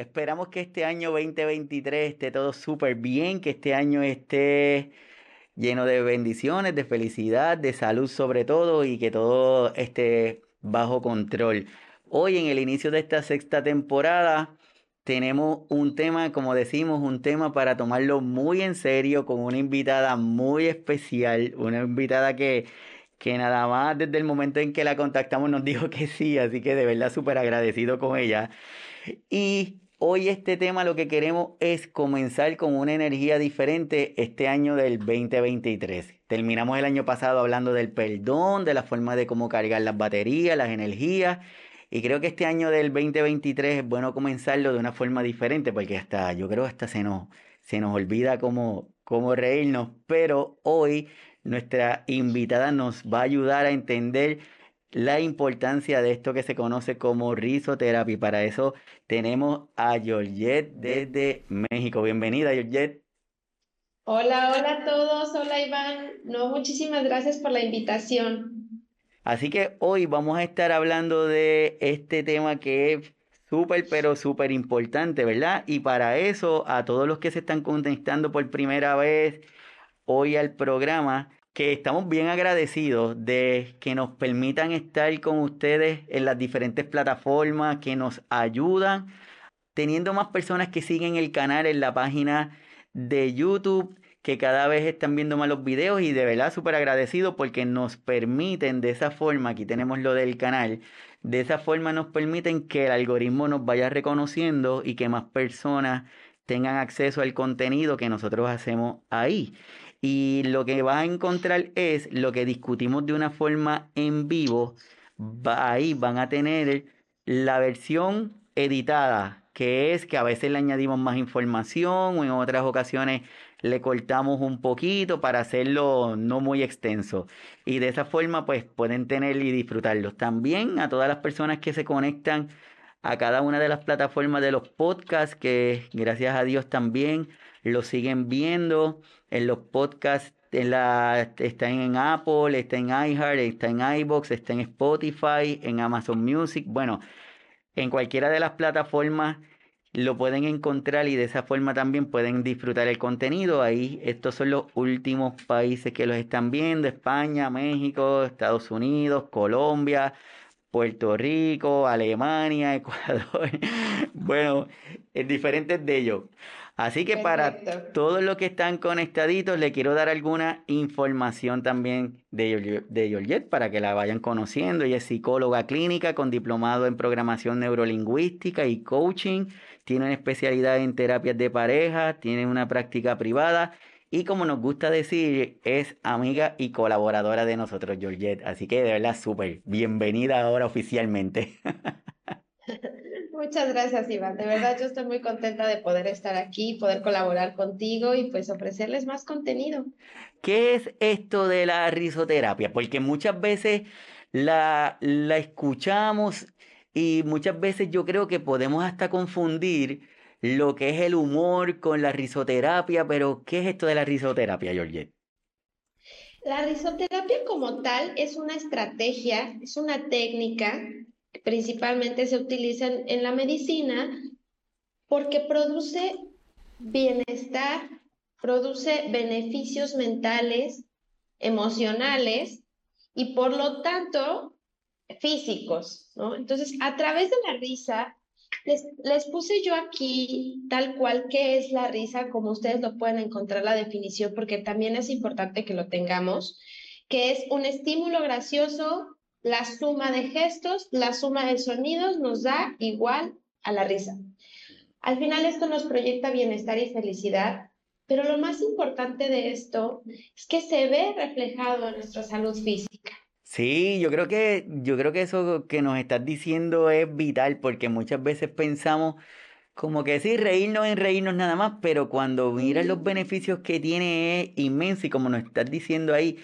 Esperamos que este año 2023 esté todo súper bien, que este año esté lleno de bendiciones, de felicidad, de salud sobre todo y que todo esté bajo control. Hoy en el inicio de esta sexta temporada tenemos un tema, como decimos, un tema para tomarlo muy en serio con una invitada muy especial, una invitada que, que nada más desde el momento en que la contactamos nos dijo que sí, así que de verdad súper agradecido con ella. Y Hoy este tema lo que queremos es comenzar con una energía diferente este año del 2023. Terminamos el año pasado hablando del perdón, de la forma de cómo cargar las baterías, las energías. Y creo que este año del 2023 es bueno comenzarlo de una forma diferente porque hasta yo creo hasta se nos, se nos olvida cómo, cómo reírnos. Pero hoy nuestra invitada nos va a ayudar a entender la importancia de esto que se conoce como risoterapia. Para eso tenemos a Georgette desde México. Bienvenida, Georgette. Hola, hola a todos. Hola, Iván. No, muchísimas gracias por la invitación. Así que hoy vamos a estar hablando de este tema que es súper, pero súper importante, ¿verdad? Y para eso, a todos los que se están conectando por primera vez hoy al programa, que estamos bien agradecidos de que nos permitan estar con ustedes en las diferentes plataformas, que nos ayudan, teniendo más personas que siguen el canal en la página de YouTube, que cada vez están viendo más los videos y de verdad súper agradecidos porque nos permiten de esa forma, aquí tenemos lo del canal, de esa forma nos permiten que el algoritmo nos vaya reconociendo y que más personas tengan acceso al contenido que nosotros hacemos ahí. Y lo que vas a encontrar es lo que discutimos de una forma en vivo. ahí van a tener la versión editada, que es que a veces le añadimos más información o en otras ocasiones le cortamos un poquito para hacerlo no muy extenso. Y de esa forma pues pueden tener y disfrutarlos. También a todas las personas que se conectan a cada una de las plataformas de los podcasts, que gracias a Dios también lo siguen viendo en los podcasts. En la, está en Apple, está en iHeart, está en iBox, está en Spotify, en Amazon Music. Bueno, en cualquiera de las plataformas lo pueden encontrar y de esa forma también pueden disfrutar el contenido. Ahí estos son los últimos países que los están viendo, España, México, Estados Unidos, Colombia, Puerto Rico, Alemania, Ecuador. bueno, es diferentes de ellos. Así que para todos los que están conectaditos, le quiero dar alguna información también de, de para que la vayan conociendo. Ella es psicóloga clínica con diplomado en programación neurolingüística y coaching. Tiene una especialidad en terapias de pareja, tiene una práctica privada y como nos gusta decir, es amiga y colaboradora de nosotros, Georgette. Así que de verdad, súper bienvenida ahora oficialmente. Muchas gracias, Iván. De verdad, yo estoy muy contenta de poder estar aquí, poder colaborar contigo y pues ofrecerles más contenido. ¿Qué es esto de la risoterapia? Porque muchas veces la, la escuchamos y muchas veces yo creo que podemos hasta confundir lo que es el humor con la risoterapia, pero ¿qué es esto de la risoterapia, Georgette? La risoterapia como tal es una estrategia, es una técnica principalmente se utilizan en la medicina porque produce bienestar, produce beneficios mentales, emocionales y por lo tanto físicos, ¿no? Entonces, a través de la risa, les, les, puse yo aquí tal cual que es la risa, como ustedes lo pueden encontrar la definición, porque también es importante que lo tengamos, que es un estímulo gracioso la suma de gestos, la suma de sonidos nos da igual a la risa. Al final esto nos proyecta bienestar y felicidad, pero lo más importante de esto es que se ve reflejado en nuestra salud física. Sí, yo creo que yo creo que eso que nos estás diciendo es vital porque muchas veces pensamos como que sí, reírnos en reírnos nada más, pero cuando miras los beneficios que tiene es inmenso y como nos estás diciendo ahí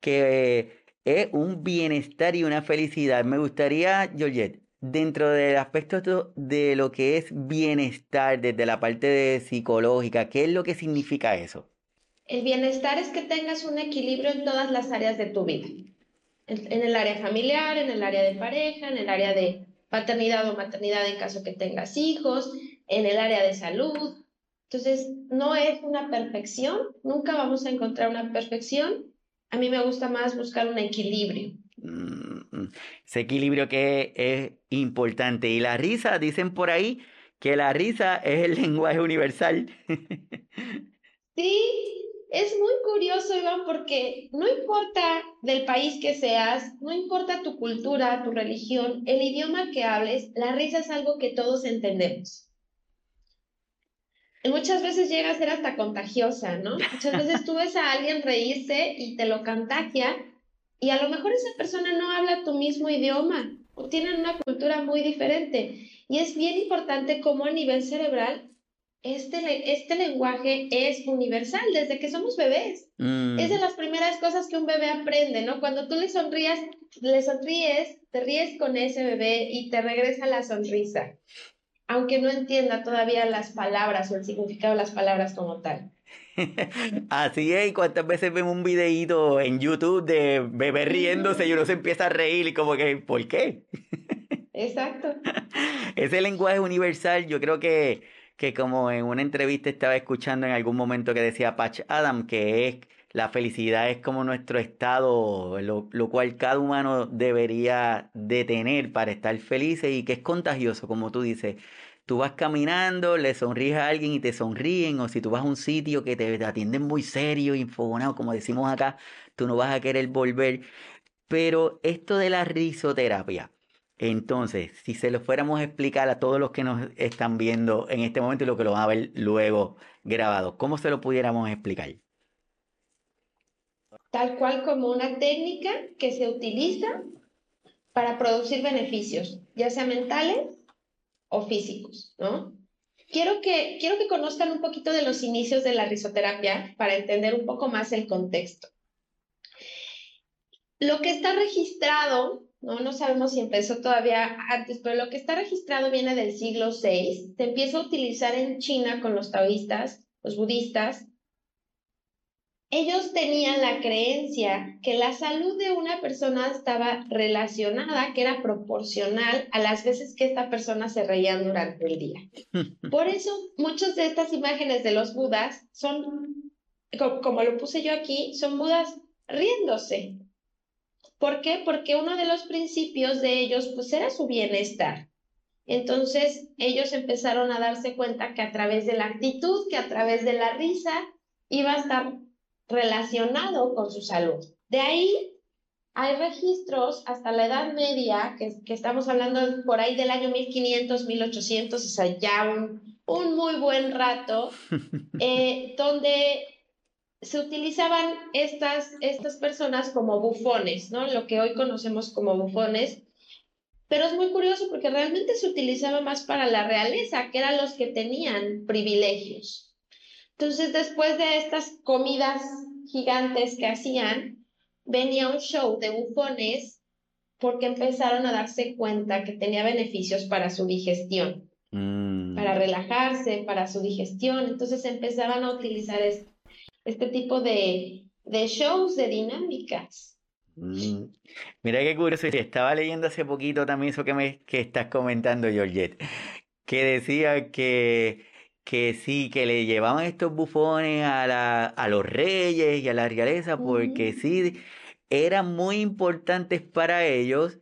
que es un bienestar y una felicidad. Me gustaría, Georgette, dentro del aspecto de lo que es bienestar, desde la parte psicológica, ¿qué es lo que significa eso? El bienestar es que tengas un equilibrio en todas las áreas de tu vida. En, el área familiar, en el área de pareja, en el área de paternidad o maternidad en caso que tengas hijos, en el área de salud. Entonces, no es una perfección, nunca vamos a encontrar una perfección. A mí me gusta más buscar un equilibrio. Mm, ese equilibrio que es importante. Y la risa, dicen por ahí que la risa es el lenguaje universal. sí, es muy curioso, Iván, porque no importa del país que seas, no importa tu cultura, tu religión, el idioma que hables, la risa es algo que todos entendemos. Muchas veces llega a ser hasta contagiosa, ¿no? Muchas veces tú ves a alguien reírse y te lo contagia y a lo mejor esa persona no habla tu mismo idioma o tienen una cultura muy diferente. Y es bien importante cómo a nivel cerebral este, este lenguaje es universal desde que somos bebés. Mm. Es de las primeras cosas que un bebé aprende, ¿no? Cuando tú le sonrías, le sonríes, te ríes con ese bebé y te regresa la sonrisa, aunque no entienda todavía las palabras o el significado de las palabras como tal. Así es, y cuántas veces vemos un videíto en YouTube de bebé riéndose y uno se empieza a reír y como que, ¿por qué? Exacto. Ese lenguaje universal, yo creo que que como en una entrevista estaba escuchando en algún momento que decía Patch Adam, que es la felicidad es como nuestro estado, lo, lo, cual cada humano debería de tener para estar feliz y que es contagioso, como tú dices. Tú vas caminando, le sonríes a alguien y te sonríen, o si tú vas a un sitio que te, atienden muy serio, infogonado, como decimos acá, tú no vas a querer volver. Pero esto de la risoterapia, entonces, si se lo fuéramos a explicar a todos los que nos están viendo en este momento y lo que lo van a ver luego grabado, ¿cómo se lo pudiéramos explicar? Tal cual como una técnica que se utiliza para producir beneficios, ya sea mentales o físicos, ¿no? Quiero que, quiero que conozcan un poquito de los inicios de la risoterapia para entender un poco más el contexto. Lo que está registrado ¿no? No sabemos si empezó todavía antes, pero lo que está registrado viene del siglo VI. Se empieza a utilizar en China con los taoístas, los budistas. Ellos tenían la creencia que la salud de una persona estaba relacionada, que era proporcional a las veces que esta persona se reía durante el día. Por eso, muchas de estas imágenes de los budas son, como lo puse yo aquí, son budas riéndose, ¿Por qué? Porque uno de los principios de ellos pues era su bienestar. Entonces ellos empezaron a darse cuenta que a través de la actitud, que a través de la risa, iba a estar relacionado con su salud. De ahí hay registros hasta la Edad Media, que, estamos hablando por ahí del año 1500, 1800, o sea, ya un, un muy buen rato, eh, donde se utilizaban estas, estas personas como bufones, ¿no? Lo que hoy conocemos como bufones. Pero es muy curioso porque realmente se utilizaba más para la realeza, que eran los que tenían privilegios. Entonces, después de estas comidas gigantes que hacían, venía un show de bufones porque empezaron a darse cuenta que tenía beneficios para su digestión, mm. para relajarse, para su digestión. Entonces empezaban a utilizar este tipo de, shows, de dinámicas. Mm. Mira qué curioso, estaba leyendo hace poquito también eso que me que estás comentando, Georgette, que decía que, que sí, que le llevaban estos bufones a, la, a los reyes y a la realeza, porque sí, eran muy importantes para ellos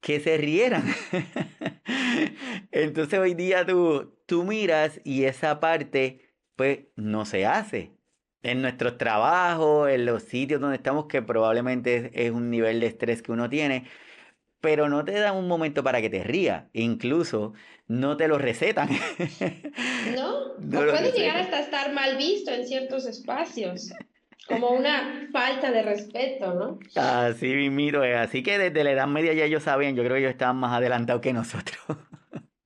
que se rieran. Entonces hoy día tú, tú miras y esa parte pues no se hace en nuestros trabajos, en los sitios donde estamos, que probablemente es, un nivel de estrés que uno tiene, pero no te dan un momento para que te rías, incluso no te lo recetan. No, no puede llegar hasta estar mal visto en ciertos espacios, como una falta de respeto, ¿no? Así miro, así que desde la Edad Media ya ellos sabían, yo creo que ellos estaban más adelantados que nosotros.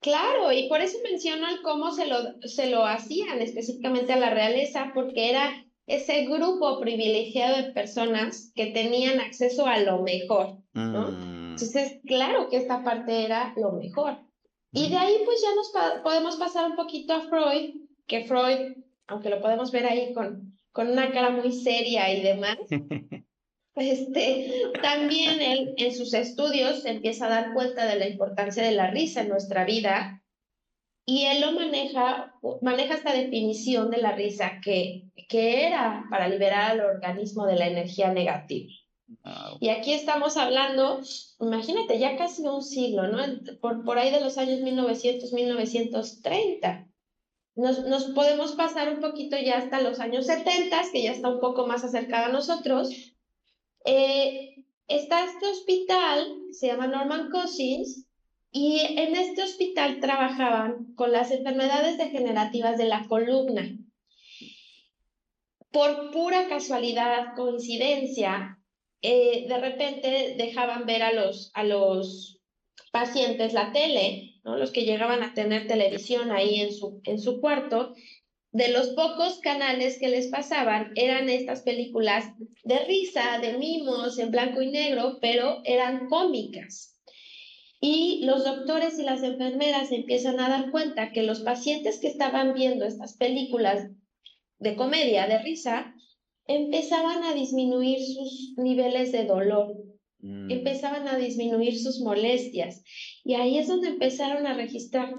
Claro, y por eso menciono el cómo se lo, se lo hacían específicamente a la realeza, porque era ese grupo privilegiado de personas que tenían acceso a lo mejor, ¿no? Mm. Entonces, claro que esta parte era lo mejor. Y de ahí pues ya nos podemos pasar un poquito a Freud, que Freud, aunque lo podemos ver ahí con, con una cara muy seria y demás, Este, también él en sus estudios empieza a dar cuenta de la importancia de la risa en nuestra vida Y él lo maneja, maneja esta definición de la risa que, que era para liberar al organismo de la energía negativa. Y aquí estamos hablando, imagínate, ya casi un siglo, ¿no? Por, por ahí de los años 1900, 1930. Nos, nos, podemos pasar un poquito ya hasta los años 70, que ya está un poco más acercada a nosotros. Eh, está este hospital, se llama Norman Cousins, y en este hospital trabajaban con las enfermedades degenerativas de la columna. Por pura casualidad, coincidencia, eh, de repente dejaban ver a los, a los pacientes la tele, ¿no? los que llegaban a tener televisión ahí en su, en su cuarto, de los pocos canales que les pasaban eran estas películas de risa, de mimos, en blanco y negro, pero eran cómicas. Y los doctores y las enfermeras empiezan a dar cuenta que los pacientes que estaban viendo estas películas de comedia, de risa, empezaban a disminuir sus niveles de dolor, mm. empezaban a disminuir sus molestias. Y ahí es donde empezaron a registrar,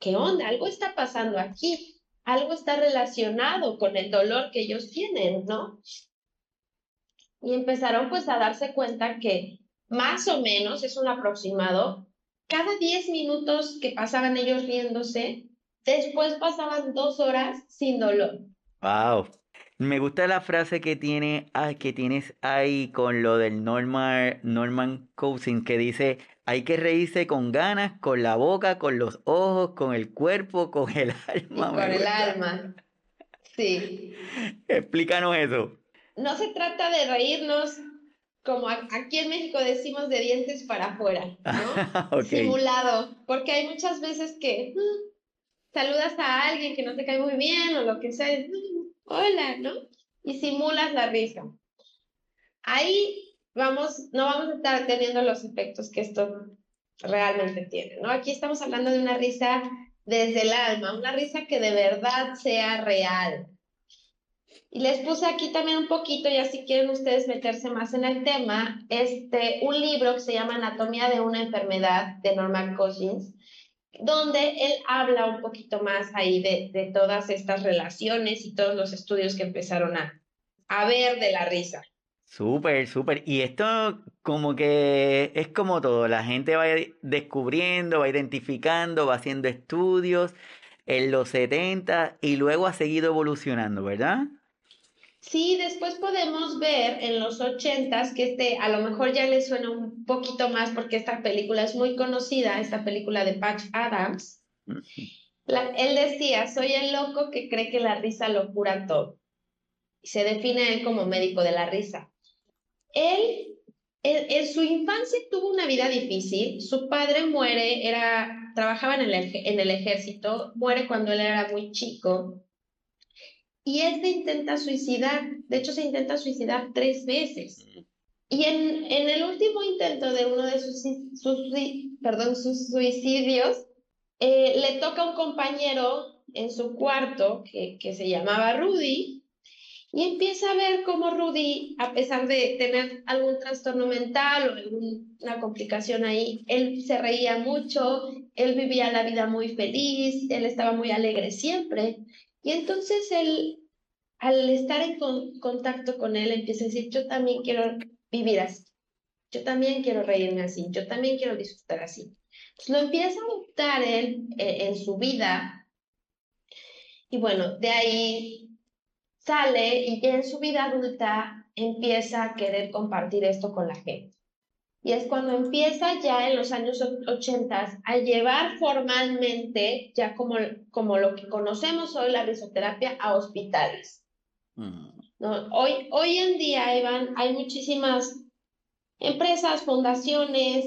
¿qué onda? Algo está pasando aquí, algo está relacionado con el dolor que ellos tienen, ¿no? Y empezaron pues a darse cuenta que más o menos, es un aproximado, cada 10 minutos que pasaban ellos riéndose, después pasaban dos horas sin dolor. Wow. Me gusta la frase que, tiene, ah, que tienes ahí con lo del Norman, Norman Cousin, que dice, hay que reírse con ganas, con la boca, con los ojos, con el cuerpo, con el alma. con el alma. Sí. Explícanos eso. No se trata de reírnos como aquí en México decimos de dientes para afuera, ¿no? Simulado, porque hay muchas veces que mm, saludas a alguien que no te cae muy bien o lo que sea, hola, ¿no? Y simulas la risa. Ahí vamos, no vamos a estar teniendo los efectos que esto realmente tiene, ¿no? Aquí estamos hablando de una risa desde el alma, una risa que de verdad sea real. Y les puse aquí también un poquito, ya si quieren ustedes meterse más en el tema, este, un libro que se llama Anatomía de una enfermedad de Norman Cousins, donde él habla un poquito más ahí de, todas estas relaciones y todos los estudios que empezaron a, a ver de la risa. Súper, súper. Y esto como que es como todo, la gente va descubriendo, va identificando, va haciendo estudios en los 70 y luego ha seguido evolucionando, ¿verdad? Sí, después podemos ver en los ochentas que este a lo mejor ya le suena un poquito más porque esta película es muy conocida, esta película de Patch Adams. él decía, soy el loco que cree que la risa lo cura todo. Y se define él como médico de la risa. Él, en, su infancia tuvo una vida difícil. Su padre muere, era, trabajaba el, en el ejército, muere cuando él era muy chico y él se intenta suicidar. De hecho, se intenta suicidar tres veces. Y en, en el último intento de uno de sus, sus, perdón, sus suicidios, eh, le toca a un compañero en su cuarto que, que se llamaba Rudy y empieza a ver cómo Rudy, a pesar de tener algún trastorno mental o alguna complicación ahí, él se reía mucho, él vivía la vida muy feliz, él estaba muy alegre siempre. Y entonces él, al estar en contacto con él, empieza a decir, yo también quiero vivir así, yo también quiero reírme así, yo también quiero disfrutar así. lo empieza a adoptar él eh, en su vida. Y bueno, de ahí sale y en su vida adulta empieza a querer compartir esto con la gente. Y es cuando empieza ya en los años 80 a llevar formalmente, ya como, como lo que conocemos hoy, la risoterapia a hospitales. Mm. ¿No? Hoy, hoy en día, Iván, hay muchísimas empresas, fundaciones,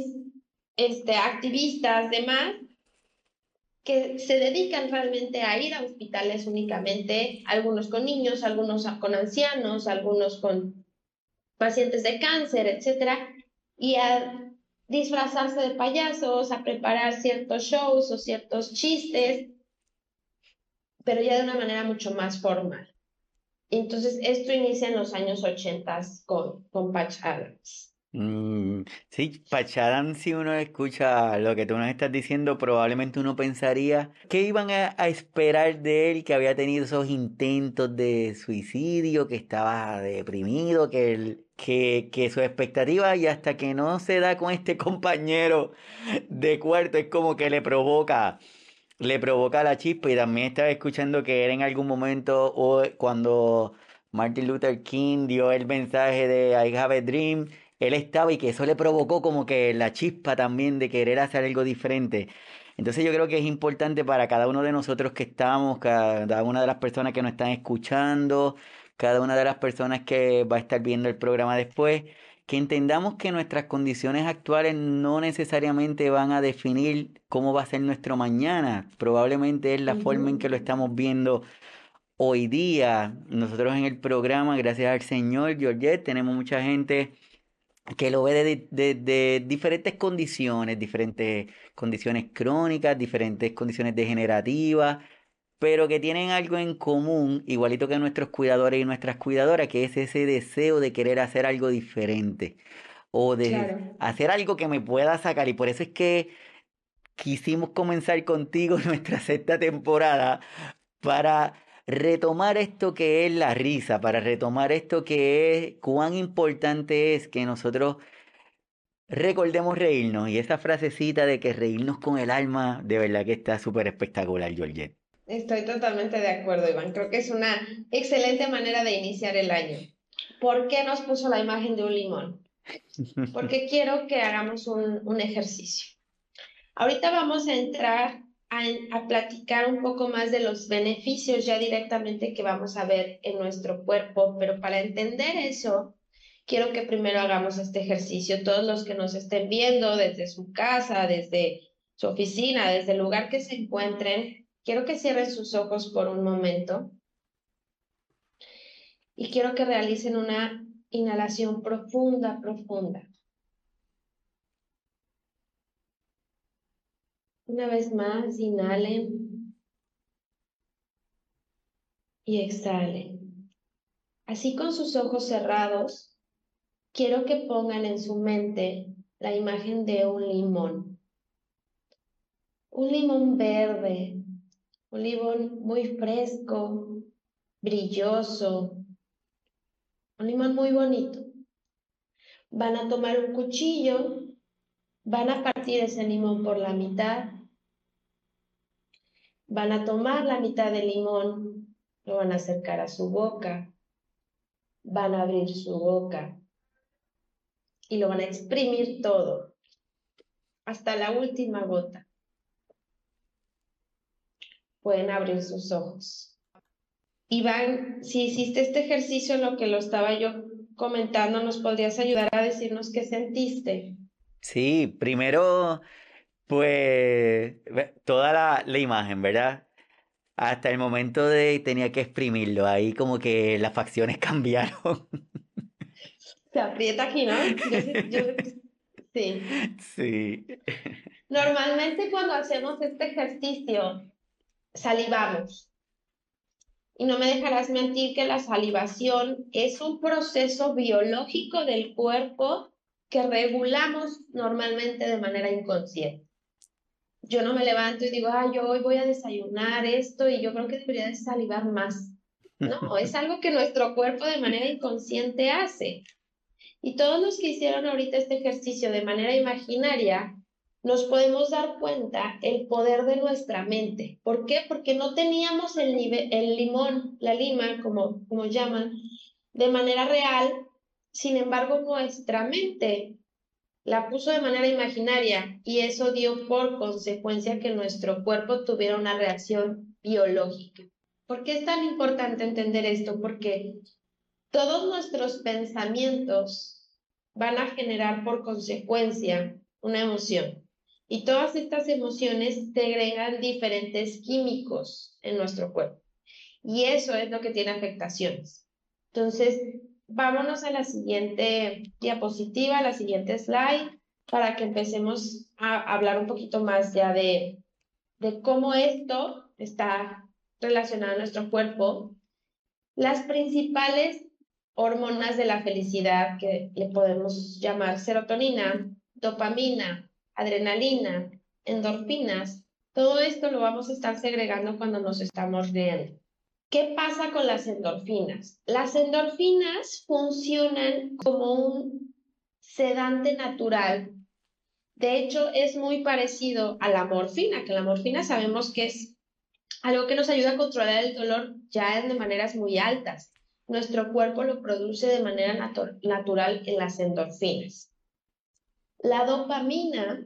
este, activistas, demás, que se dedican realmente a ir a hospitales únicamente, algunos con niños, algunos con ancianos, algunos con pacientes de cáncer, etcétera, y a disfrazarse de payasos, a preparar ciertos shows o ciertos chistes, pero ya de una manera mucho más formal. Entonces, esto inicia en los años 80 con, con Patch Adams. Mm, sí, Pachadán, si uno escucha lo que tú nos estás diciendo, probablemente uno pensaría que iban a, esperar de él, que había tenido esos intentos de suicidio, que estaba deprimido, que, él, que, su expectativa y hasta que no se da con este compañero de cuarto es como que le provoca, le provoca la chispa. Y también estaba escuchando que era en algún momento cuando Martin Luther King dio el mensaje de I have a dream él estaba y que eso le provocó como que la chispa también de querer hacer algo diferente. Entonces yo creo que es importante para cada uno de nosotros que estamos, cada una de las personas que nos están escuchando, cada una de las personas que va a estar viendo el programa después, que entendamos que nuestras condiciones actuales no necesariamente van a definir cómo va a ser nuestro mañana. Probablemente es la forma en que lo estamos viendo hoy día. Nosotros en el programa, gracias al Señor, Georgette, tenemos mucha gente que lo ve de, de, de, diferentes condiciones, diferentes condiciones crónicas, diferentes condiciones degenerativas, pero que tienen algo en común, igualito que nuestros cuidadores y nuestras cuidadoras, que es ese deseo de querer hacer algo diferente o de hacer algo que me pueda sacar. Y por eso es que quisimos comenzar contigo nuestra sexta temporada para retomar esto que es la risa, para retomar esto que es cuán importante es que nosotros recordemos reírnos. Y esa frasecita de que reírnos con el alma, de verdad que está súper espectacular, Georgette. Estoy totalmente de acuerdo, Iván. Creo que es una excelente manera de iniciar el año. ¿Por qué nos puso la imagen de un limón? Porque quiero que hagamos un, un ejercicio. Ahorita vamos a entrar a, platicar un poco más de los beneficios ya directamente que vamos a ver en nuestro cuerpo, pero para entender eso, quiero que primero hagamos este ejercicio. Todos los que nos estén viendo desde su casa, desde su oficina, desde el lugar que se encuentren, quiero que cierren sus ojos por un momento y quiero que realicen una inhalación profunda, profunda. Una vez más, inhalen y exhalen. Así con sus ojos cerrados, quiero que pongan en su mente la imagen de un limón. Un limón verde, un limón muy fresco, brilloso, un limón muy bonito. Van a tomar un cuchillo Van a partir ese limón por la mitad. Van a tomar la mitad del limón, lo van a acercar a su boca. Van a abrir su boca y lo van a exprimir todo hasta la última gota. Pueden abrir sus ojos. Iván, si hiciste este ejercicio en lo que lo estaba yo comentando, ¿nos podrías ayudar a decirnos qué sentiste? Sí, primero, pues toda la, la imagen, ¿verdad? Hasta el momento de tenía que exprimirlo, ahí como que las facciones cambiaron. Se aprieta aquí, ¿no? sí. Sí. Normalmente cuando hacemos este ejercicio, salivamos. Y no me dejarás mentir que la salivación es un proceso biológico del cuerpo que regulamos normalmente de manera inconsciente. Yo no me levanto y digo, ah, yo hoy voy a desayunar esto y yo creo que debería de salivar más. No, es algo que nuestro cuerpo de manera inconsciente hace. Y todos los que hicieron ahorita este ejercicio de manera imaginaria, nos podemos dar cuenta el poder de nuestra mente. ¿Por qué? Porque no teníamos el, el limón, la lima, como, como llaman, de manera real sin embargo, nuestra mente la puso de manera imaginaria y eso dio por consecuencia que nuestro cuerpo tuviera una reacción biológica. ¿Por qué es tan importante entender esto? Porque todos nuestros pensamientos van a generar por consecuencia una emoción. Y todas estas emociones segregan diferentes químicos en nuestro cuerpo. Y eso es lo que tiene afectaciones. Entonces, vámonos a la siguiente diapositiva, a la siguiente slide, para que empecemos a hablar un poquito más ya de, de cómo esto está relacionado a nuestro cuerpo. Las principales hormonas de la felicidad que le podemos llamar serotonina, dopamina, adrenalina, endorfinas. Todo esto lo vamos a estar segregando cuando nos estamos riendo. ¿Qué pasa con las endorfinas? Las endorfinas funcionan como un sedante natural. De hecho, es muy parecido a la morfina, que la morfina sabemos que es algo que nos ayuda a controlar el dolor ya de maneras muy altas. Nuestro cuerpo lo produce de manera natural en las endorfinas. La dopamina,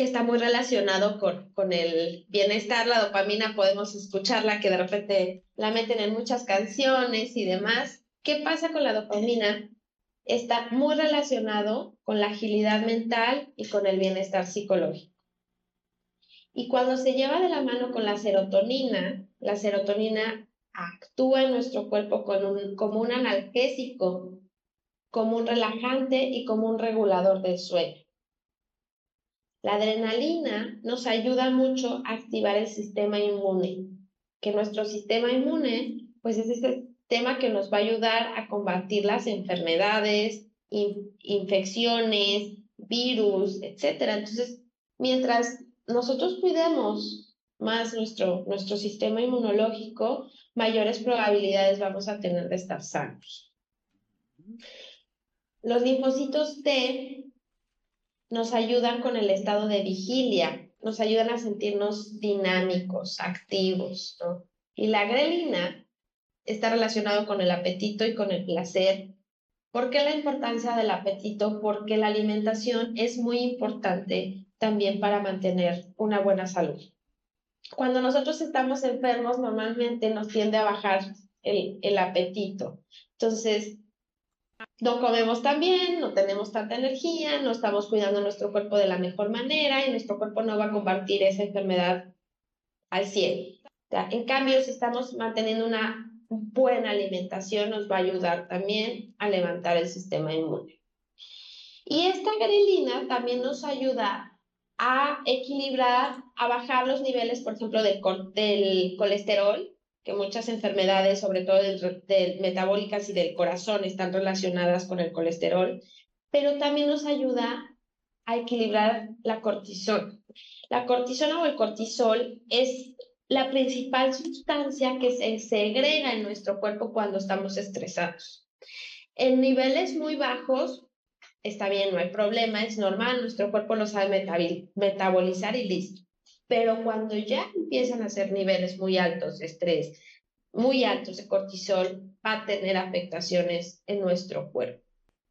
que está muy relacionado con, con el bienestar, la dopamina podemos escucharla, que de repente la meten en muchas canciones y demás. ¿Qué pasa con la dopamina? Está muy relacionado con la agilidad mental y con el bienestar psicológico. Y cuando se lleva de la mano con la serotonina, la serotonina actúa en nuestro cuerpo como un analgésico, como un relajante y como un regulador del sueño. La adrenalina nos ayuda mucho a activar el sistema inmune, que nuestro sistema inmune, pues es ese tema que nos va a ayudar a combatir las enfermedades, infecciones, virus, etc. Entonces, mientras nosotros cuidemos más nuestro, nuestro sistema inmunológico, mayores probabilidades vamos a tener de estar sanos. Los linfocitos T nos ayudan con el estado de vigilia, nos ayudan a sentirnos dinámicos, activos, ¿no? Y la grelina está relacionado con el apetito y con el placer. ¿Por qué la importancia del apetito? Porque la alimentación es muy importante también para mantener una buena salud. Cuando nosotros estamos enfermos, normalmente nos tiende a bajar el, el apetito. Entonces, no comemos tan bien, no tenemos tanta energía, no estamos cuidando nuestro cuerpo de la mejor manera y nuestro cuerpo no va a combatir esa enfermedad al 100. En cambio, si estamos manteniendo una buena alimentación, nos va a ayudar también a levantar el sistema inmune. Y esta grelina también nos ayuda a equilibrar, a bajar los niveles, por ejemplo, del, del colesterol, que muchas enfermedades, sobre todo metabólicas y del corazón, están relacionadas con el colesterol, pero también nos ayuda a equilibrar la cortisol. La cortisona o el cortisol es la principal sustancia que se segrega en nuestro cuerpo cuando estamos estresados. En niveles muy bajos está bien, no hay problema, es normal, nuestro cuerpo lo sabe metabolizar y listo. Pero cuando ya empiezan a ser niveles muy altos de estrés, muy altos de cortisol, va a tener afectaciones en nuestro cuerpo.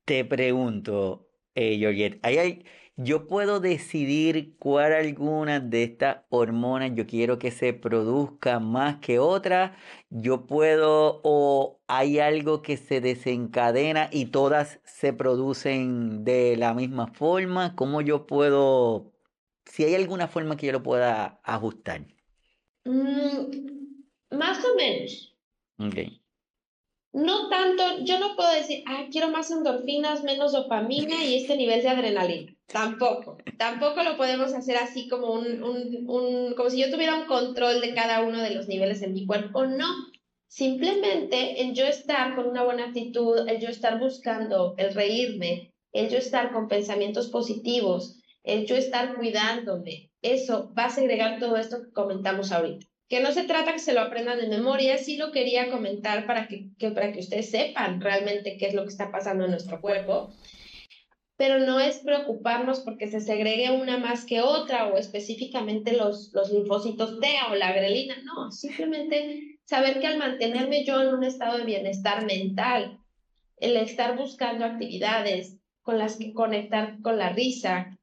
Te pregunto, eh, hay, yo puedo decidir cuál alguna de estas hormonas yo quiero que se produzca más que otra. Yo puedo o hay algo que se desencadena y todas se producen de la misma forma. ¿Cómo yo puedo, si hay alguna forma que yo lo pueda ajustar? Mm, más o menos. Okay. No tanto, yo no puedo decir, ah, quiero más endorfinas, menos dopamina y este nivel de adrenalina. Tampoco, tampoco lo podemos hacer así como un, un, un, como si yo tuviera un control de cada uno de los niveles en mi cuerpo. No, simplemente el yo estar con una buena actitud, el yo estar buscando, el reírme, el yo estar con pensamientos positivos, el yo estar cuidándome, eso va a segregar todo esto que comentamos ahorita. Que no se trata que se lo aprendan de memoria, sí lo quería comentar para que, para que ustedes sepan realmente qué es lo que está pasando en nuestro cuerpo, pero no es preocuparnos porque se segregue una más que otra o específicamente los, los linfocitos T o la grelina, no, simplemente saber que al mantenerme yo en un estado de bienestar mental, el estar buscando actividades con las que conectar con la risa,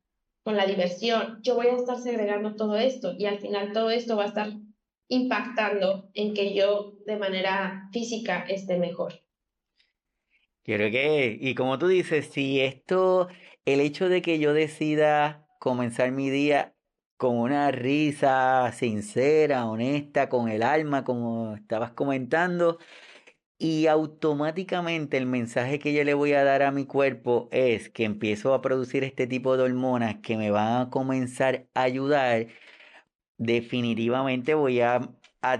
con la diversión, yo voy a estar segregando todo esto y al final todo esto va a estar impactando en que yo de manera física esté mejor. Quiero que, y como tú dices, si esto, el hecho de que yo decida comenzar mi día con una risa sincera, honesta, con el alma, como estabas comentando, y automáticamente el mensaje que yo le voy a dar a mi cuerpo es que empiezo a producir este tipo de hormonas que me van a comenzar a ayudar definitivamente voy a,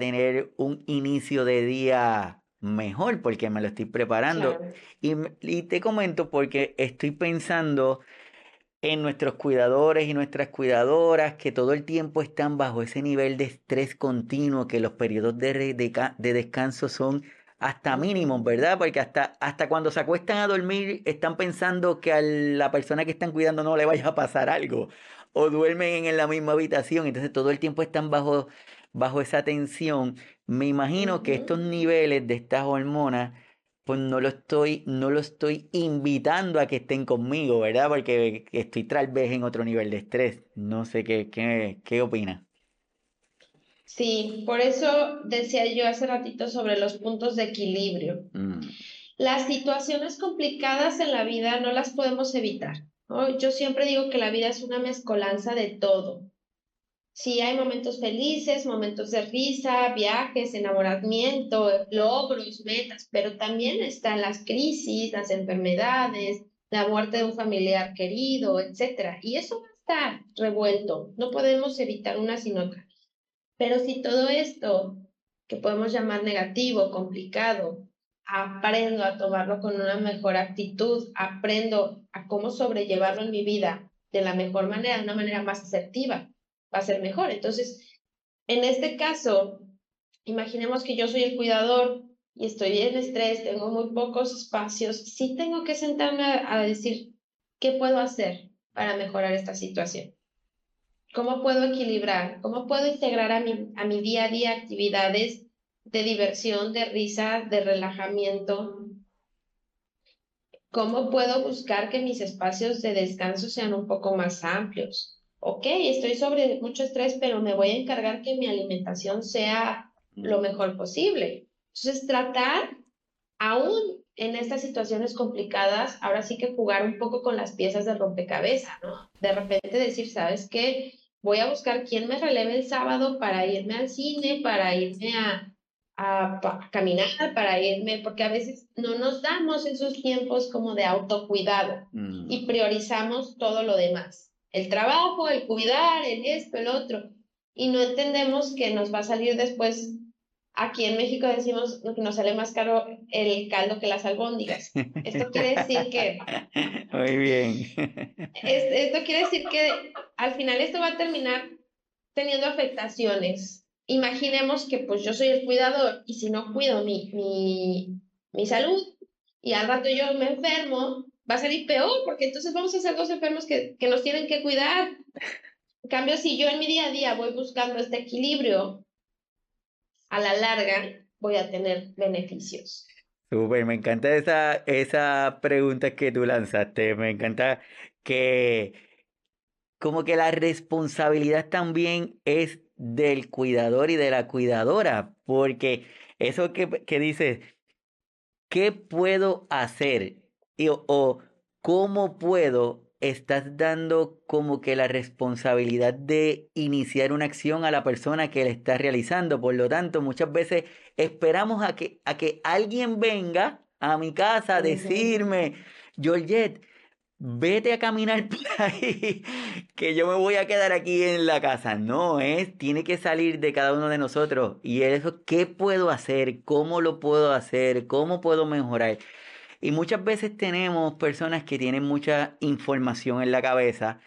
tener un inicio de día mejor porque me lo estoy preparando. Y, y te comento porque estoy pensando en nuestros cuidadores y nuestras cuidadoras que todo el tiempo están bajo ese nivel de estrés continuo, que los periodos de, de, descanso son hasta mínimos, ¿verdad? Porque hasta, hasta cuando se acuestan a dormir están pensando que a la persona que están cuidando no le vaya a pasar algo o duermen en la misma habitación, entonces todo el tiempo están bajo, bajo esa tensión. Me imagino que estos niveles de estas hormonas pues no lo estoy, no lo estoy invitando a que estén conmigo, ¿verdad? Porque estoy tal vez en otro nivel de estrés. No sé qué, qué, qué opina. Sí, por eso decía yo hace ratito sobre los puntos de equilibrio. Mm. Las situaciones complicadas en la vida no las podemos evitar. Yo siempre digo que la vida es una mezcolanza de todo. Sí, hay momentos felices, momentos de risa, viajes, enamoramiento, logros, metas, pero también están las crisis, las enfermedades, la muerte de un familiar querido, etc. Y eso va a estar revuelto. No podemos evitar una sin otra. Pero si todo esto, que podemos llamar negativo, complicado, aprendo a tomarlo con una mejor actitud, aprendo a cómo sobrellevarlo en mi vida de la mejor manera, de una manera más asertiva va a ser mejor. Entonces, en este caso, imaginemos que yo soy el cuidador y estoy en estrés, tengo muy pocos espacios, sí tengo que sentarme a, decir, ¿qué puedo hacer para mejorar esta situación? ¿Cómo puedo equilibrar? ¿Cómo puedo integrar a mi, a mi día a día actividades de diversión, de risa, de relajamiento? ¿Cómo puedo buscar que mis espacios de descanso sean un poco más amplios? ok, estoy sobre mucho estrés, pero me voy a encargar que mi alimentación sea lo mejor posible. Entonces, tratar, aún en estas situaciones complicadas, ahora sí que jugar un poco con las piezas de rompecabezas, ¿no? De repente decir, ¿sabes qué? Voy a buscar quién me releve el sábado para irme al cine, para irme a, a, caminar, para irme, porque a veces no nos damos esos tiempos como de autocuidado mm. y priorizamos todo lo demás el trabajo, el cuidar, el esto, el otro. Y no entendemos que nos va a salir después, aquí en México decimos que nos sale más caro el caldo que las albóndigas. Esto quiere decir que... Muy bien. esto quiere decir que al final esto va a terminar teniendo afectaciones. Imaginemos que pues yo soy el cuidador y si no cuido mi, mi, mi salud y al rato yo me enfermo, va a salir peor, porque entonces vamos a ser dos enfermos que, que nos tienen que cuidar. En cambio, si yo en mi día a día voy buscando este equilibrio, a la larga voy a tener beneficios. Súper, me encanta esa, esa pregunta que tú lanzaste, me encanta que como que la responsabilidad también es del cuidador y de la cuidadora, porque eso que, que dices, ¿qué puedo hacer? o cómo puedo, estás dando como que la responsabilidad de iniciar una acción a la persona que la está realizando. Por lo tanto, muchas veces esperamos a que, a que alguien venga a mi casa a decirme, Georgette, vete a caminar por ahí, que yo me voy a quedar aquí en la casa. No, es, tiene que salir de cada uno de nosotros. Y eso, ¿qué puedo hacer? ¿Cómo lo puedo hacer? ¿Cómo puedo mejorar? Y muchas veces tenemos personas que tienen mucha información en la cabeza,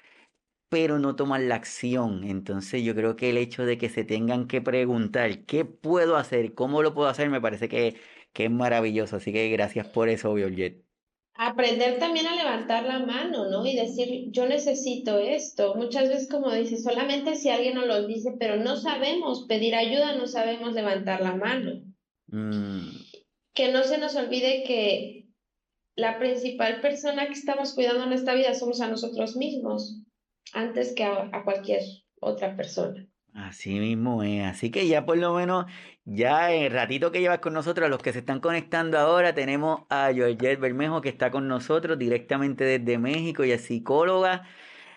pero no toman la acción. Entonces yo creo que el hecho de que se tengan que preguntar qué puedo hacer, cómo lo puedo hacer, me parece que, que es maravilloso. Así que gracias por eso, Violet. Aprender también a levantar la mano, ¿no? Y decir, yo necesito esto. Muchas veces, como dices, solamente si alguien nos lo dice, pero no sabemos pedir ayuda, no sabemos levantar la mano. Mm. Que no se nos olvide que la principal persona que estamos cuidando en esta vida somos a nosotros mismos, antes que a, cualquier otra persona. Así mismo es. Así que ya por lo menos, ya el ratito que llevas con nosotros, los que se están conectando ahora, tenemos a Georgette Bermejo que está con nosotros directamente desde México y es psicóloga.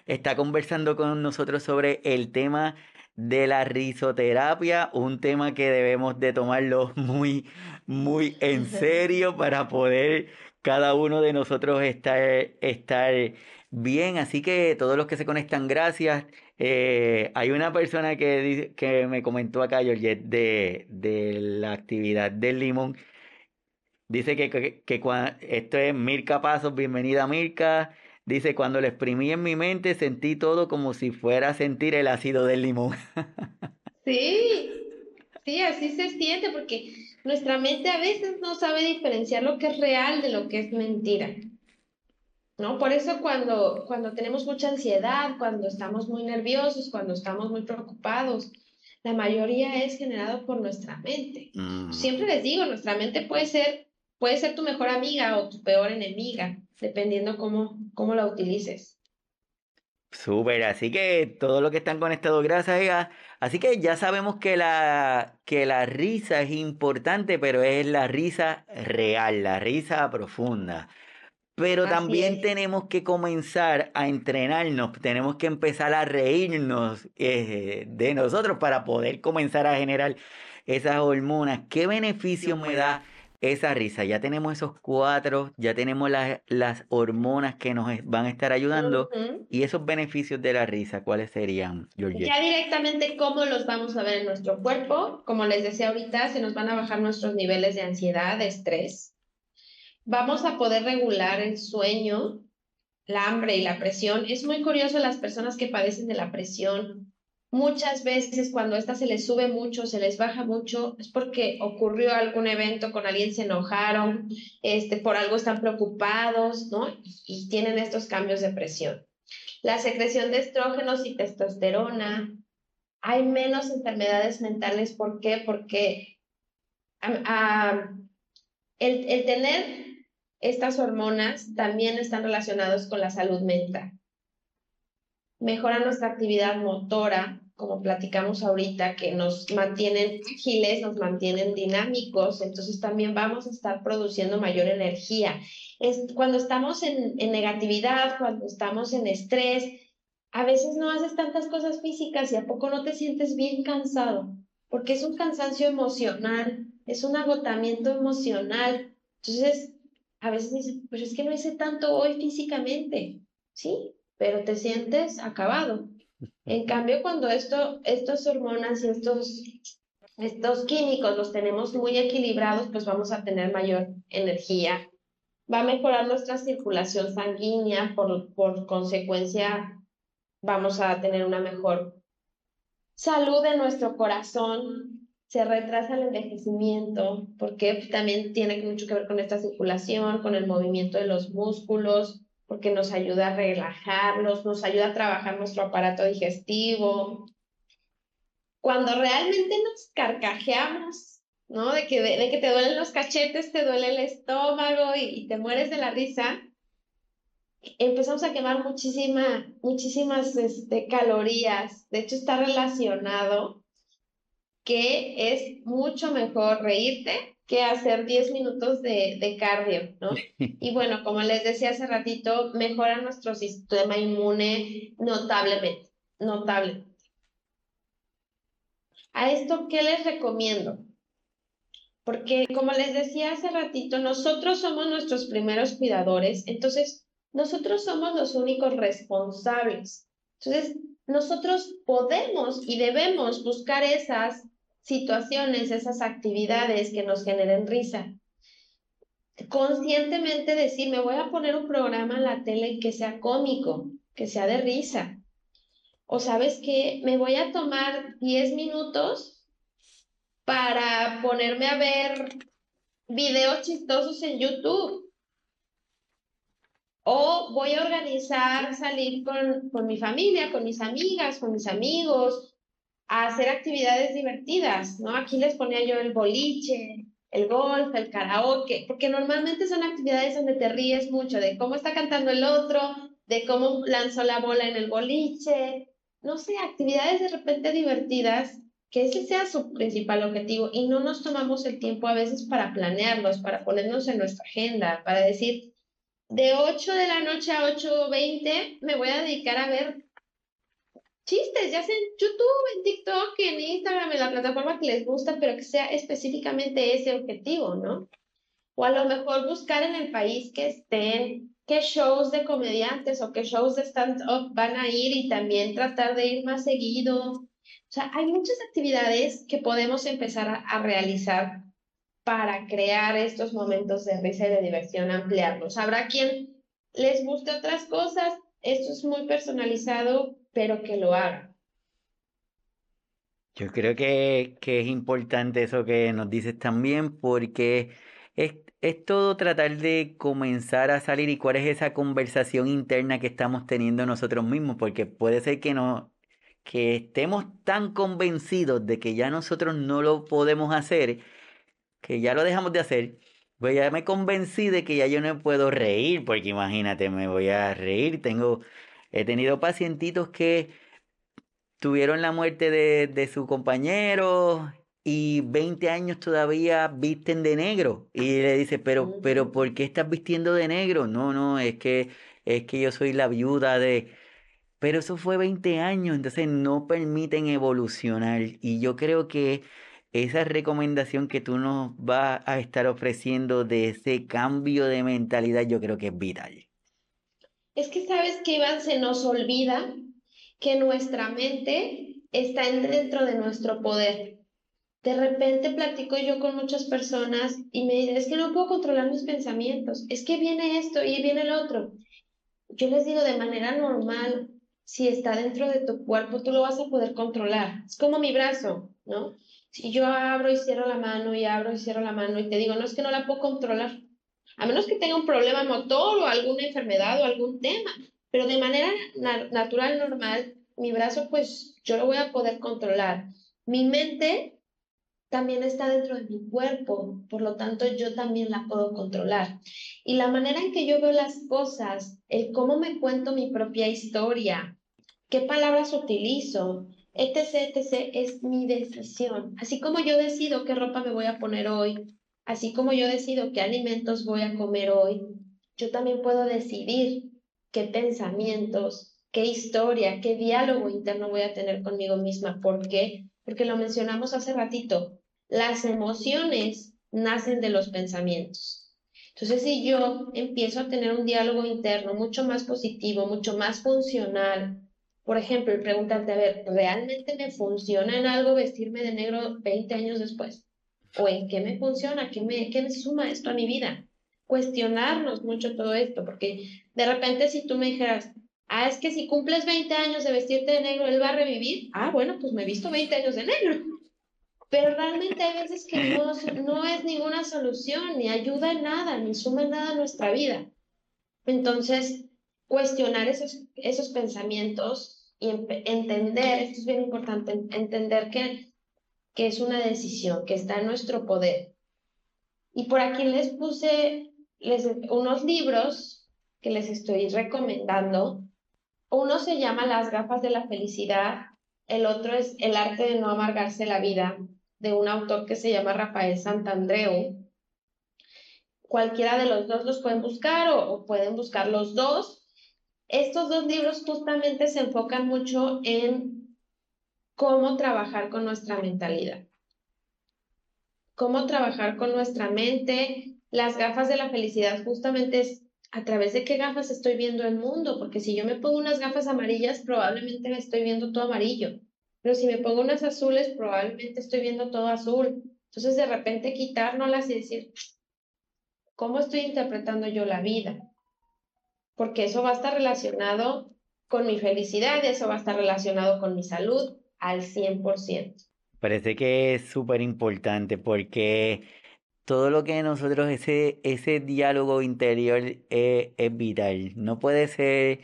Está conversando con nosotros sobre el tema de la risoterapia, un tema que debemos de tomarlo muy, muy en serio para poder cada uno de nosotros estar, estar bien. Así que todos los que se conectan, gracias. Eh, hay una persona que, que me comentó acá, Georgette, de, de la actividad del limón, Dice que, que, esto es Mirka Pasos, bienvenida Mirka. Dice, cuando lo exprimí en mi mente sentí todo como si fuera a sentir el ácido del limón. sí, sí, así se siente porque nuestra mente a veces no sabe diferenciar lo que es real de lo que es mentira. ¿No? Por eso cuando, cuando tenemos mucha ansiedad, cuando estamos muy nerviosos, cuando estamos muy preocupados, la mayoría es generado por nuestra mente. Mm. Siempre les digo, nuestra mente puede ser, puede ser tu mejor amiga o tu peor enemiga, dependiendo cómo, cómo la utilices. Súper, así que todo lo que están conectados, gracias. Así que ya sabemos que la, que la risa es importante, pero es la risa real, la risa profunda. Pero también tenemos que comenzar a entrenarnos, tenemos que empezar a reírnos eh, de nosotros para poder comenzar a generar esas hormonas. ¿Qué beneficio me da esa risa? Ya tenemos esos cuatro, ya tenemos las, las hormonas que nos van a estar ayudando. Y esos beneficios de la risa, ¿cuáles serían, Georgia? Ya directamente cómo los vamos a ver en nuestro cuerpo. Como les decía ahorita, se nos van a bajar nuestros niveles de ansiedad, de estrés vamos a poder regular el sueño, la hambre y la presión. Es muy curioso las personas que padecen de la presión. Muchas veces cuando esta se les sube mucho, se les baja mucho, es porque ocurrió algún evento, con alguien se enojaron, este, por algo están preocupados, ¿no? Y, tienen estos cambios de presión. La secreción de estrógenos y testosterona. Hay menos enfermedades mentales. ¿Por qué? Porque el, el tener estas hormonas también están relacionadas con la salud mental. Mejoran nuestra actividad motora, como platicamos ahorita, que nos mantienen ágiles, nos mantienen dinámicos, entonces también vamos a estar produciendo mayor energía. Es, cuando estamos en, en negatividad, cuando estamos en estrés, a veces no haces tantas cosas físicas y a poco no te sientes bien cansado, porque es un cansancio emocional, es un agotamiento emocional. Entonces, a veces dices, pues es que no hice tanto hoy físicamente, ¿sí? Pero te sientes acabado. En cambio, cuando esto, estas hormonas y estos, químicos los tenemos muy equilibrados, pues vamos a tener mayor energía. Va a mejorar nuestra circulación sanguínea, por, por consecuencia vamos a tener una mejor salud de nuestro corazón, se retrasa el envejecimiento, porque también tiene mucho que ver con esta circulación, con el movimiento de los músculos, porque nos ayuda a relajarlos, nos ayuda a trabajar nuestro aparato digestivo. Cuando realmente nos carcajeamos, ¿no? De que, de, que te duelen los cachetes, te duele el estómago y, te mueres de la risa, empezamos a quemar muchísima, muchísimas este, calorías. De hecho, está relacionado que es mucho mejor reírte que hacer 10 minutos de, de cardio, ¿no? Y bueno, como les decía hace ratito, mejora nuestro sistema inmune notablemente, notable. A esto, ¿qué les recomiendo? Porque como les decía hace ratito, nosotros somos nuestros primeros cuidadores, entonces nosotros somos los únicos responsables. Entonces, nosotros podemos y debemos buscar esas situaciones, esas actividades que nos generen risa. Conscientemente decir, me voy a poner un programa en la tele que sea cómico, que sea de risa. O sabes qué, me voy a tomar 10 minutos para ponerme a ver videos chistosos en YouTube. O voy a organizar salir con, con mi familia, con mis amigas, con mis amigos, a hacer actividades divertidas, ¿no? Aquí les ponía yo el boliche, el golf, el karaoke, porque normalmente son actividades donde te ríes mucho de cómo está cantando el otro, de cómo lanzó la bola en el boliche, no sé, actividades de repente divertidas, que ese sea su principal objetivo y no nos tomamos el tiempo a veces para planearlos, para ponernos en nuestra agenda, para decir, de 8 de la noche a 8.20 me voy a dedicar a ver chistes, ya sea en YouTube, en TikTok, en Instagram, en la plataforma que les gusta, pero que sea específicamente ese objetivo, ¿no? O a lo mejor buscar en el país que estén, qué shows de comediantes o qué shows de stand-up van a ir y también tratar de ir más seguido. O sea, hay muchas actividades que podemos empezar a, realizar para crear estos momentos de risa y de diversión, ampliarlos. Habrá quien les guste otras cosas, esto es muy personalizado, pero que lo haga. Yo creo que, que es importante eso que nos dices también, porque es, es todo tratar de comenzar a salir y cuál es esa conversación interna que estamos teniendo nosotros mismos, porque puede ser que no, que estemos tan convencidos de que ya nosotros no lo podemos hacer, que ya lo dejamos de hacer, pues ya me convencí de que ya yo no puedo reír, porque imagínate, me voy a reír, tengo, he tenido pacientitos que tuvieron la muerte de, de su compañero y 20 años todavía visten de negro. Y le dice, pero, pero ¿por qué estás vistiendo de negro? No, no, es que, es que yo soy la viuda de... Pero eso fue 20 años, entonces no permiten evolucionar. Y yo creo que esa recomendación que tú nos vas a estar ofreciendo de ese cambio de mentalidad, yo creo que es vital. Es que sabes que Iván se nos olvida que nuestra mente está dentro de nuestro poder. De repente platico yo con muchas personas y me dicen, es que no puedo controlar mis pensamientos, es que viene esto y viene el otro. Yo les digo, de manera normal, si está dentro de tu cuerpo, tú lo vas a poder controlar. Es como mi brazo, ¿no? Si yo abro y cierro la mano y abro y cierro la mano y te digo, no es que no la puedo controlar, a menos que tenga un problema motor o alguna enfermedad o algún tema, pero de manera natural, normal, mi brazo, pues yo lo voy a poder controlar. Mi mente también está dentro de mi cuerpo, por lo tanto yo también la puedo controlar. Y la manera en que yo veo las cosas, el cómo me cuento mi propia historia, qué palabras utilizo, etc., etc., es mi decisión. Así como yo decido qué ropa me voy a poner hoy, así como yo decido qué alimentos voy a comer hoy, yo también puedo decidir qué pensamientos, qué historia, qué diálogo interno voy a tener conmigo misma. ¿Por qué? Porque lo mencionamos hace ratito, las emociones nacen de los pensamientos. Entonces, si yo empiezo a tener un diálogo interno mucho más positivo, mucho más funcional, por ejemplo, preguntarte, a ver, ¿realmente me funciona en algo vestirme de negro 20 años después? ¿O en qué me funciona? ¿Qué me, qué me suma esto a mi vida? Cuestionarnos mucho todo esto, porque de repente si tú me dijeras, ah, es que si cumples 20 años de vestirte de negro, él va a revivir, ah, bueno, pues me he visto 20 años de negro pero realmente hay veces que no, no es ninguna solución, ni ayuda en nada, ni suma en nada a nuestra vida. Entonces, cuestionar esos, esos pensamientos y entender, esto es bien importante, entender que, que es una decisión, que está en nuestro poder. Y por aquí les puse unos libros que les estoy recomendando. Uno se llama Las gafas de la felicidad, el otro es El arte de no amargarse la vida de un autor que se llama Rafael Santandreu. Cualquiera de los dos los pueden buscar o, pueden buscar los dos. Estos dos libros justamente se enfocan mucho en cómo trabajar con nuestra mentalidad. Cómo trabajar con nuestra mente. Las gafas de la felicidad justamente es a través de qué gafas estoy viendo el mundo, porque si yo me pongo unas gafas amarillas, probablemente me estoy viendo todo amarillo. Pero si me pongo unas azules, probablemente estoy viendo todo azul. Entonces, de repente quitárnoslas y decir, ¿cómo estoy interpretando yo la vida? Porque eso va a estar relacionado con mi felicidad, eso va a estar relacionado con mi salud al 100%. Parece que es súper importante porque todo lo que nosotros, ese, ese diálogo interior es, es vital. No puede ser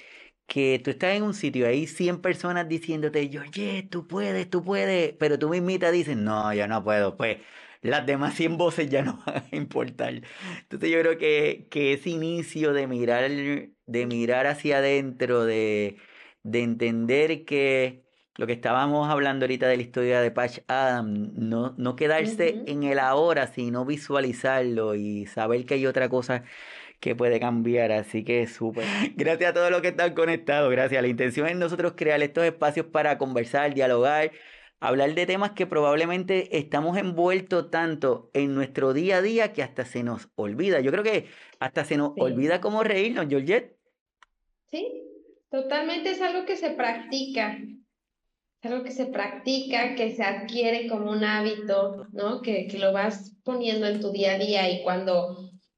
que tú estás en un sitio, hay 100 personas diciéndote, oye, tú puedes, tú puedes, pero tú mismita dices, no, yo no puedo, pues las demás 100 voces ya no van a importar. Entonces yo creo que, que ese inicio de mirar, de mirar hacia adentro, de, de entender que lo que estábamos hablando ahorita de la historia de Patch Adam, no, no quedarse en el ahora, sino visualizarlo y saber que hay otra cosa que puede cambiar. Así que súper. Gracias a todos los que están conectados. Gracias. La intención es nosotros crear estos espacios para conversar, dialogar, hablar de temas que probablemente estamos envueltos tanto en nuestro día a día que hasta se nos olvida. Yo creo que hasta se nos olvida cómo reírnos, Georgette. Sí, totalmente es algo que se practica. Es algo que se practica, que se adquiere como un hábito, ¿no? Que, que lo vas poniendo en tu día a día y cuando,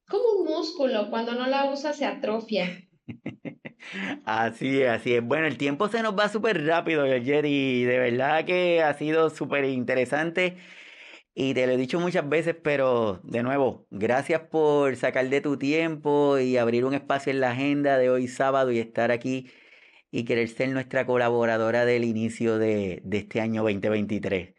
como un músculo, cuando no la usas se atrofia. Así es, así es. Bueno, el tiempo se nos va súper rápido, Jerry, y de verdad que ha sido súper interesante. Y te lo he dicho muchas veces, pero de nuevo, gracias por sacar de tu tiempo y abrir un espacio en la agenda de hoy sábado y estar aquí y querer ser nuestra colaboradora del inicio de, de este año 2023.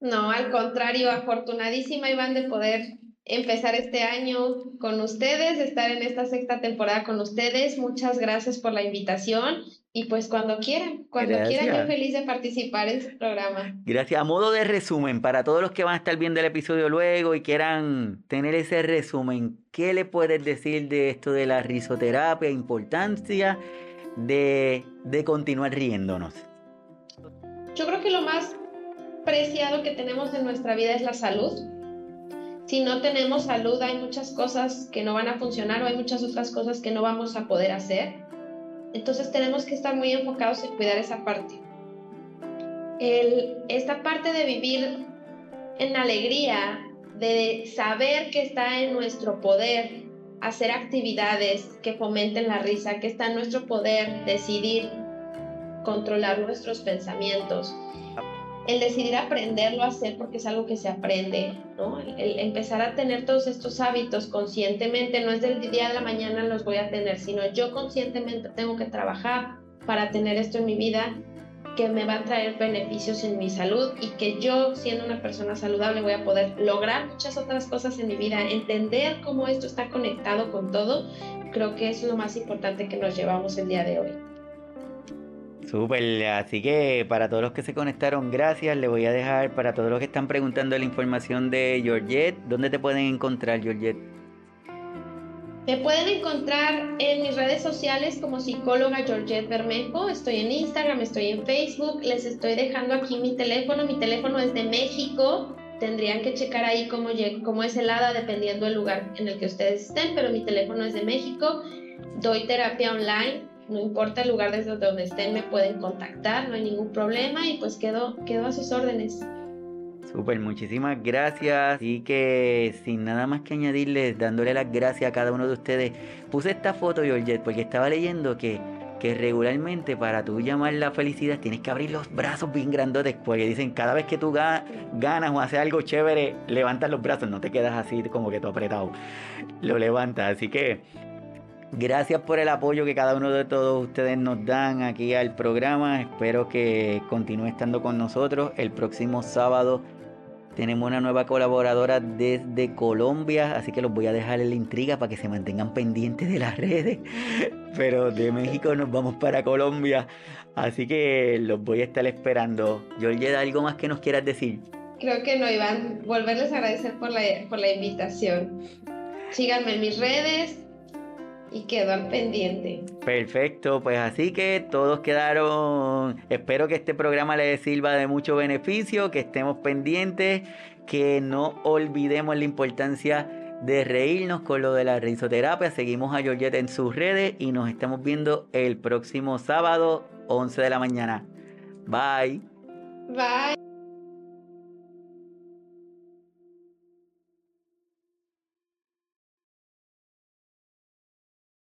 No, al contrario, afortunadísima Iván de poder empezar este año con ustedes, estar en esta sexta temporada con ustedes. Muchas gracias por la invitación y pues cuando quieran, cuando quieran, yo feliz de participar en su programa. Gracias. A modo de resumen, para todos los que van a estar viendo el episodio luego y quieran tener ese resumen, ¿qué le puedes decir de esto de la risoterapia, importancia de, de continuar riéndonos? Yo creo que lo más preciado que tenemos en nuestra vida es la salud si no tenemos salud, hay muchas cosas que no van a funcionar o hay muchas otras cosas que no vamos a poder hacer. Entonces tenemos que estar muy enfocados en cuidar esa parte. esta parte de vivir en alegría, de saber que está en nuestro poder hacer actividades que fomenten la risa, que está en nuestro poder decidir controlar nuestros pensamientos, el decidir aprenderlo a hacer porque es algo que se aprende, ¿no? El, empezar a tener todos estos hábitos conscientemente, no es del día de la mañana los voy a tener, sino yo conscientemente tengo que trabajar para tener esto en mi vida que me va a traer beneficios en mi salud y que yo, siendo una persona saludable, voy a poder lograr muchas otras cosas en mi vida, entender cómo esto está conectado con todo, creo que es lo más importante que nos llevamos el día de hoy. Súper, así que para todos los que se conectaron, gracias. Le voy a dejar para todos los que están preguntando la información de Georgette, ¿dónde te pueden encontrar, Georgette? Me pueden encontrar en mis redes sociales como psicóloga Georgette Bermejo. Estoy en Instagram, estoy en Facebook. Les estoy dejando aquí mi teléfono. Mi teléfono es de México. Tendrían que checar ahí cómo, cómo es el hada dependiendo del lugar en el que ustedes estén, pero mi teléfono es de México. Doy terapia online no importa el lugar desde donde estén, me pueden contactar, no hay ningún problema y pues quedo, quedo a sus órdenes. Súper, muchísimas gracias. Así que sin nada más que añadirles, dándole las gracias a cada uno de ustedes, puse esta foto, Georgette, porque estaba leyendo que, que regularmente para tú llamar la felicidad tienes que abrir los brazos bien grandotes, porque dicen cada vez que tú ganas o haces algo chévere, levantas los brazos, no te quedas así como que tú apretado, lo levantas. Así que Gracias por el apoyo que cada uno de todos ustedes nos dan aquí al programa. Espero que continúe estando con nosotros. El próximo sábado tenemos una nueva colaboradora desde Colombia, así que los voy a dejar en la intriga para que se mantengan pendientes de las redes. Pero de México nos vamos para Colombia, así que los voy a estar esperando. George, ¿algo más que nos quieras decir? Creo que no, Iván. Volverles a agradecer por la, por la invitación. Síganme en mis redes, y quedó al pendiente. Perfecto, pues así que todos quedaron. Espero que este programa les sirva de mucho beneficio, que estemos pendientes, que no olvidemos la importancia de reírnos con lo de la risoterapia. Seguimos a Georgette en sus redes y nos estamos viendo el próximo sábado, 11 de la mañana. Bye. Bye.